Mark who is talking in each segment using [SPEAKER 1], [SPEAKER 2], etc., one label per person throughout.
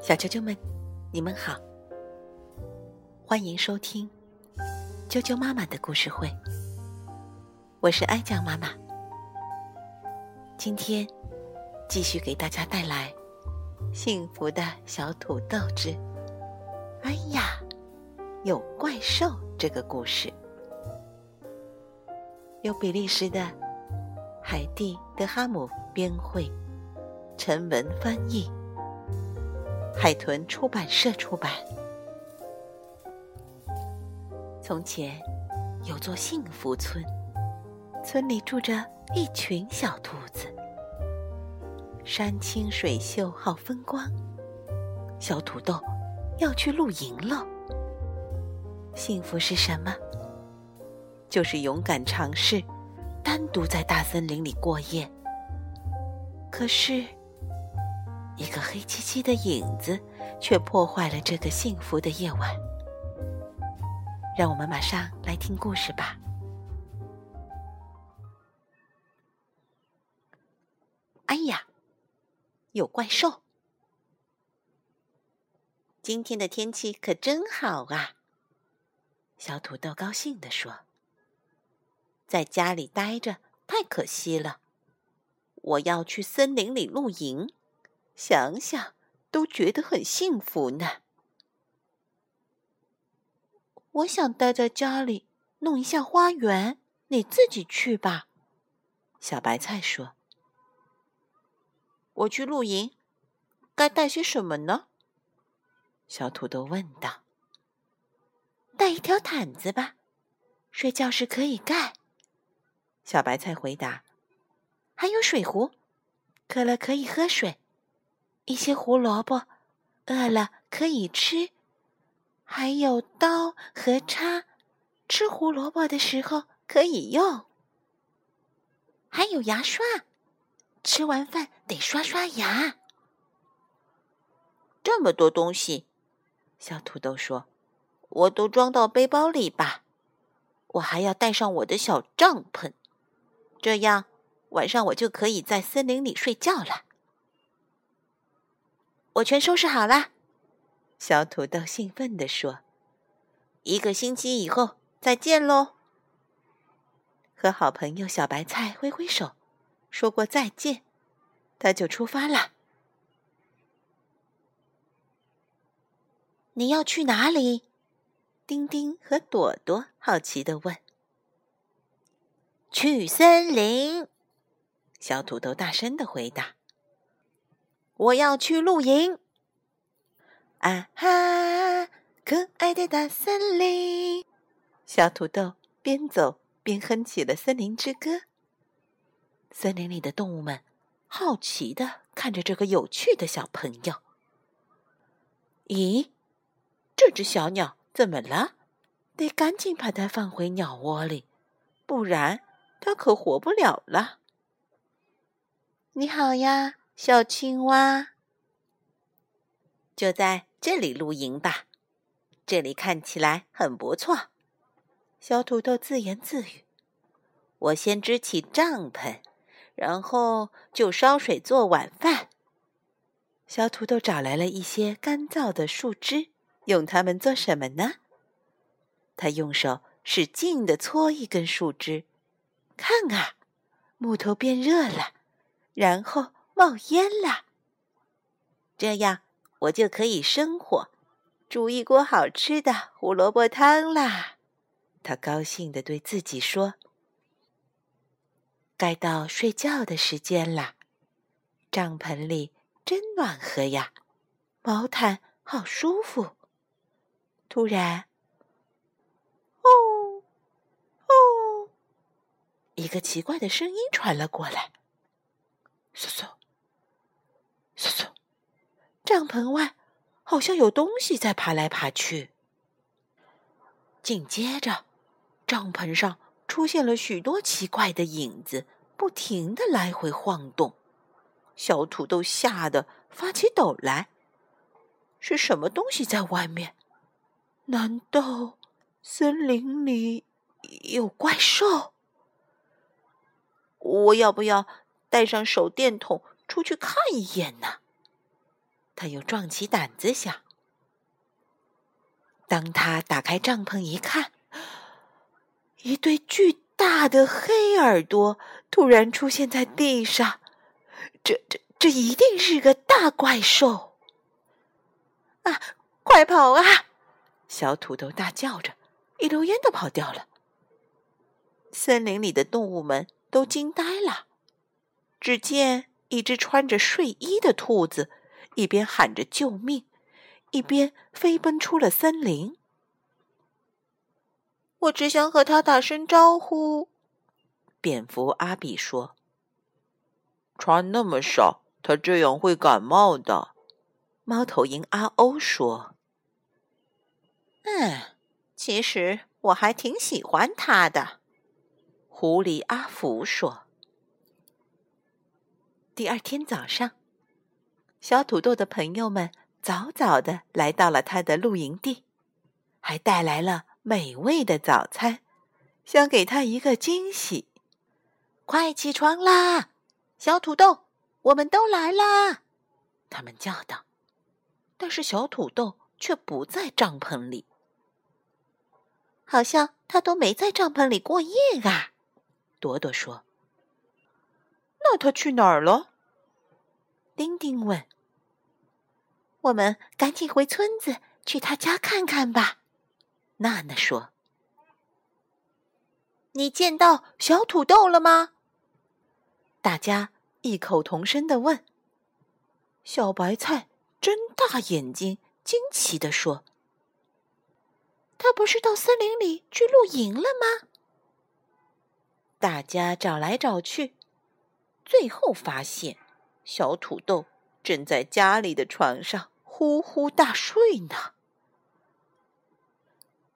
[SPEAKER 1] 小啾啾们，你们好，欢迎收听啾啾妈妈的故事会。我是爱酱妈妈，今天继续给大家带来《幸福的小土豆之哎呀，有怪兽》这个故事，由比利时的海蒂·德哈姆编绘，陈文翻译。海豚出版社出版。从前有座幸福村，村里住着一群小兔子。山清水秀，好风光。小土豆要去露营了。幸福是什么？就是勇敢尝试，单独在大森林里过夜。可是。一个黑漆漆的影子，却破坏了这个幸福的夜晚。让我们马上来听故事吧。哎呀，有怪兽！今天的天气可真好啊！小土豆高兴地说：“在家里待着太可惜了，我要去森林里露营。”想想都觉得很幸福呢。我想待在家里弄一下花园，你自己去吧。小白菜说：“我去露营，该带些什么呢？”小土豆问道。“带一条毯子吧，睡觉时可以盖。”小白菜回答。“还有水壶，渴了可以喝水。”一些胡萝卜，饿了可以吃；还有刀和叉，吃胡萝卜的时候可以用。还有牙刷，吃完饭得刷刷牙。这么多东西，小土豆说：“我都装到背包里吧。我还要带上我的小帐篷，这样晚上我就可以在森林里睡觉了。”我全收拾好了，小土豆兴奋地说：“一个星期以后再见喽！”和好朋友小白菜挥挥手，说过再见，他就出发了。你要去哪里？丁丁和朵朵好奇地问。“去森林。”小土豆大声的回答。我要去露营，啊哈！可爱的大森林，小土豆边走边哼起了森林之歌。森林里的动物们好奇的看着这个有趣的小朋友。咦，这只小鸟怎么了？得赶紧把它放回鸟窝里，不然它可活不了了。你好呀。小青蛙，就在这里露营吧。这里看起来很不错。小土豆自言自语：“我先支起帐篷，然后就烧水做晚饭。”小土豆找来了一些干燥的树枝，用它们做什么呢？他用手使劲的搓一根树枝，看啊，木头变热了，然后。冒烟了，这样我就可以生火，煮一锅好吃的胡萝卜汤啦！他高兴地对自己说：“该到睡觉的时间了，帐篷里真暖和呀，毛毯好舒服。”突然，哦哦，一个奇怪的声音传了过来，嗖嗖。嗖嗖，帐篷外好像有东西在爬来爬去。紧接着，帐篷上出现了许多奇怪的影子，不停的来回晃动。小土豆吓得发起抖来。是什么东西在外面？难道森林里有怪兽？我要不要带上手电筒出去看一眼呢。他又壮起胆子想。当他打开帐篷一看，一对巨大的黑耳朵突然出现在地上，这这这一定是个大怪兽！啊，快跑啊！小土豆大叫着，一溜烟的跑掉了。森林里的动物们都惊呆了。只见一只穿着睡衣的兔子，一边喊着救命，一边飞奔出了森林。我只想和他打声招呼。蝙蝠阿比说：“
[SPEAKER 2] 穿那么少，他这样会感冒的。”
[SPEAKER 1] 猫头鹰阿欧说：“嗯，其实我还挺喜欢他的。”狐狸阿福说。第二天早上，小土豆的朋友们早早的来到了他的露营地，还带来了。美味的早餐，想给他一个惊喜。快起床啦，小土豆，我们都来啦！他们叫道。但是小土豆却不在帐篷里，好像他都没在帐篷里过夜啊。朵朵说：“
[SPEAKER 2] 那他去哪儿了？”
[SPEAKER 1] 丁丁问。“我们赶紧回村子去他家看看吧。”娜娜说：“你见到小土豆了吗？”大家异口同声的问。小白菜睁大眼睛，惊奇的说：“他不是到森林里去露营了吗？”大家找来找去，最后发现小土豆正在家里的床上呼呼大睡呢。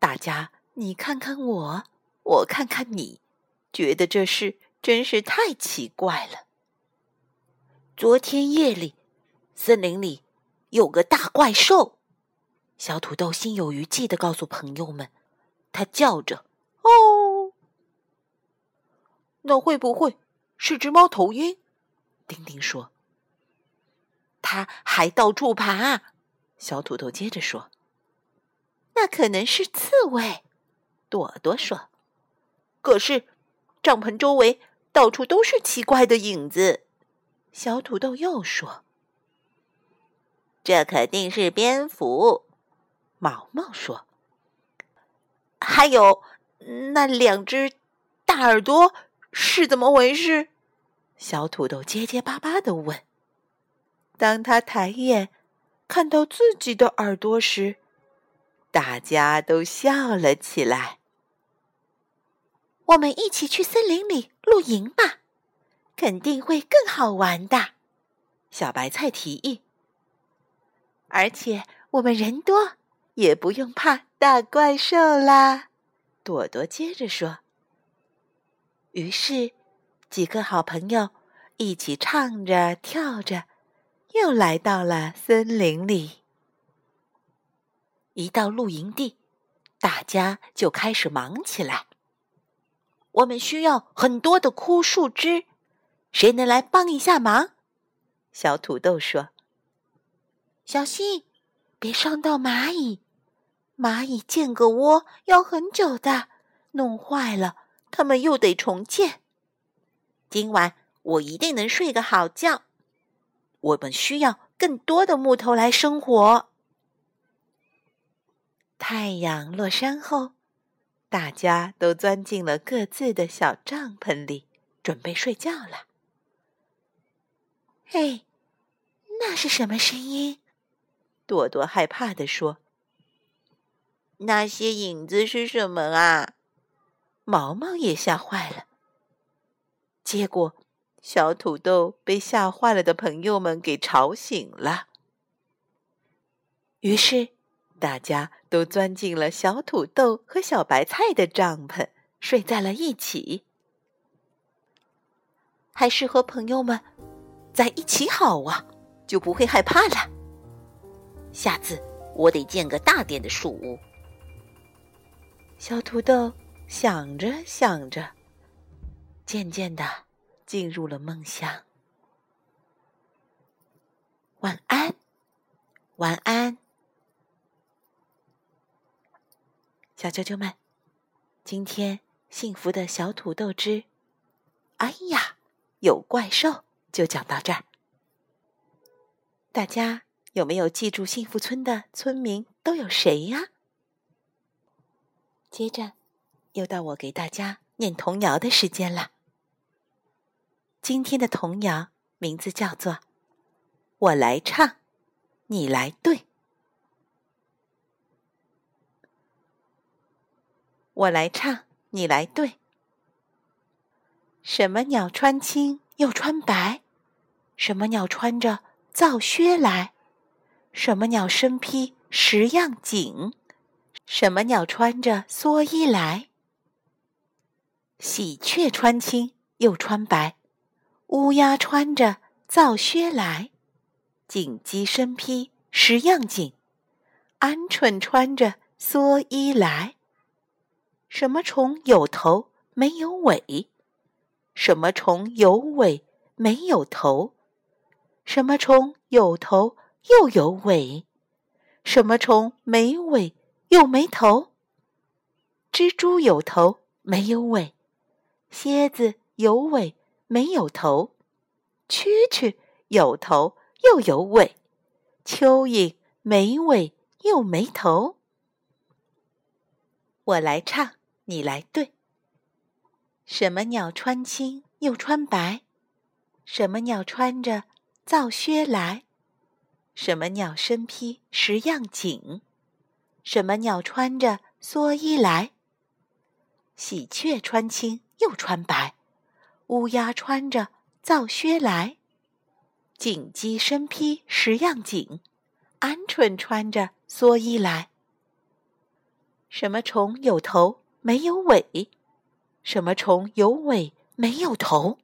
[SPEAKER 1] 大家，你看看我，我看看你，觉得这事真是太奇怪了。昨天夜里，森林里有个大怪兽。小土豆心有余悸的告诉朋友们，他叫着：“哦，
[SPEAKER 2] 那会不会是只猫头鹰？”
[SPEAKER 1] 丁丁说：“它还到处爬。”小土豆接着说。那可能是刺猬，朵朵说。可是帐篷周围到处都是奇怪的影子。小土豆又说：“这肯定是蝙蝠。”毛毛说：“还有那两只大耳朵是怎么回事？”小土豆结结巴巴的问。当他抬眼看到自己的耳朵时，大家都笑了起来。我们一起去森林里露营吧，肯定会更好玩的。小白菜提议。而且我们人多，也不用怕大怪兽啦。朵朵接着说。于是，几个好朋友一起唱着跳着，又来到了森林里。一到露营地，大家就开始忙起来。我们需要很多的枯树枝，谁能来帮一下忙？小土豆说：“小心，别伤到蚂蚁。蚂蚁建个窝要很久的，弄坏了，他们又得重建。今晚我一定能睡个好觉。我们需要更多的木头来生火。”太阳落山后，大家都钻进了各自的小帐篷里，准备睡觉了。嘿，那是什么声音？朵朵害怕地说：“那些影子是什么啊？”毛毛也吓坏了。结果，小土豆被吓坏了的朋友们给吵醒了。于是。大家都钻进了小土豆和小白菜的帐篷，睡在了一起。还是和朋友们在一起好啊，就不会害怕了。下次我得建个大点的树屋。小土豆想着想着，渐渐的进入了梦乡。晚安，晚安，小啾啾们，今天幸福的小土豆汁，哎呀，有怪兽，就讲到这儿。大家有没有记住幸福村的村民都有谁呀？接着，又到我给大家念童谣的时间了。今天的童谣名字叫做。我来唱，你来对。我来唱，你来对。什么鸟穿青又穿白？什么鸟穿着皂靴来？什么鸟身披十样锦？什么鸟穿着蓑衣来？喜鹊穿青又穿白，乌鸦穿着皂靴来。锦鸡身披十样锦，鹌鹑穿着蓑衣来。什么虫有头没有尾？什么虫有尾没有头？什么虫有头又有尾？什么虫没尾又没头？蜘蛛有头没有尾，蝎子有尾没有头，蛐蛐有头。又有尾，蚯蚓没尾又没头。我来唱，你来对。什么鸟穿青又穿白？什么鸟穿着皂靴来？什么鸟身披十样锦？什么鸟穿着蓑衣来？喜鹊穿青又穿白，乌鸦穿着皂靴来。锦鸡身披十样锦，鹌鹑穿着蓑衣来。什么虫有头没有尾？什么虫有尾没有头？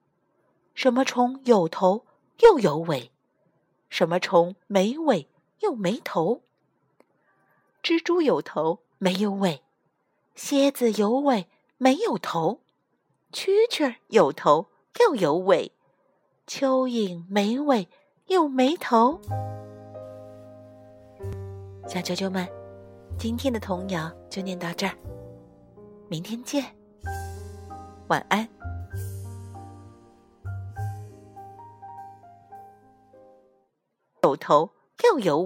[SPEAKER 1] 什么虫有头又有尾？什么虫没尾又没头？蜘蛛有头没有尾，蝎子有尾没有头，蛐蛐有头又有尾。蚯蚓没尾又没头，小啾啾们，今天的童谣就念到这儿，明天见，晚安。有头又有尾。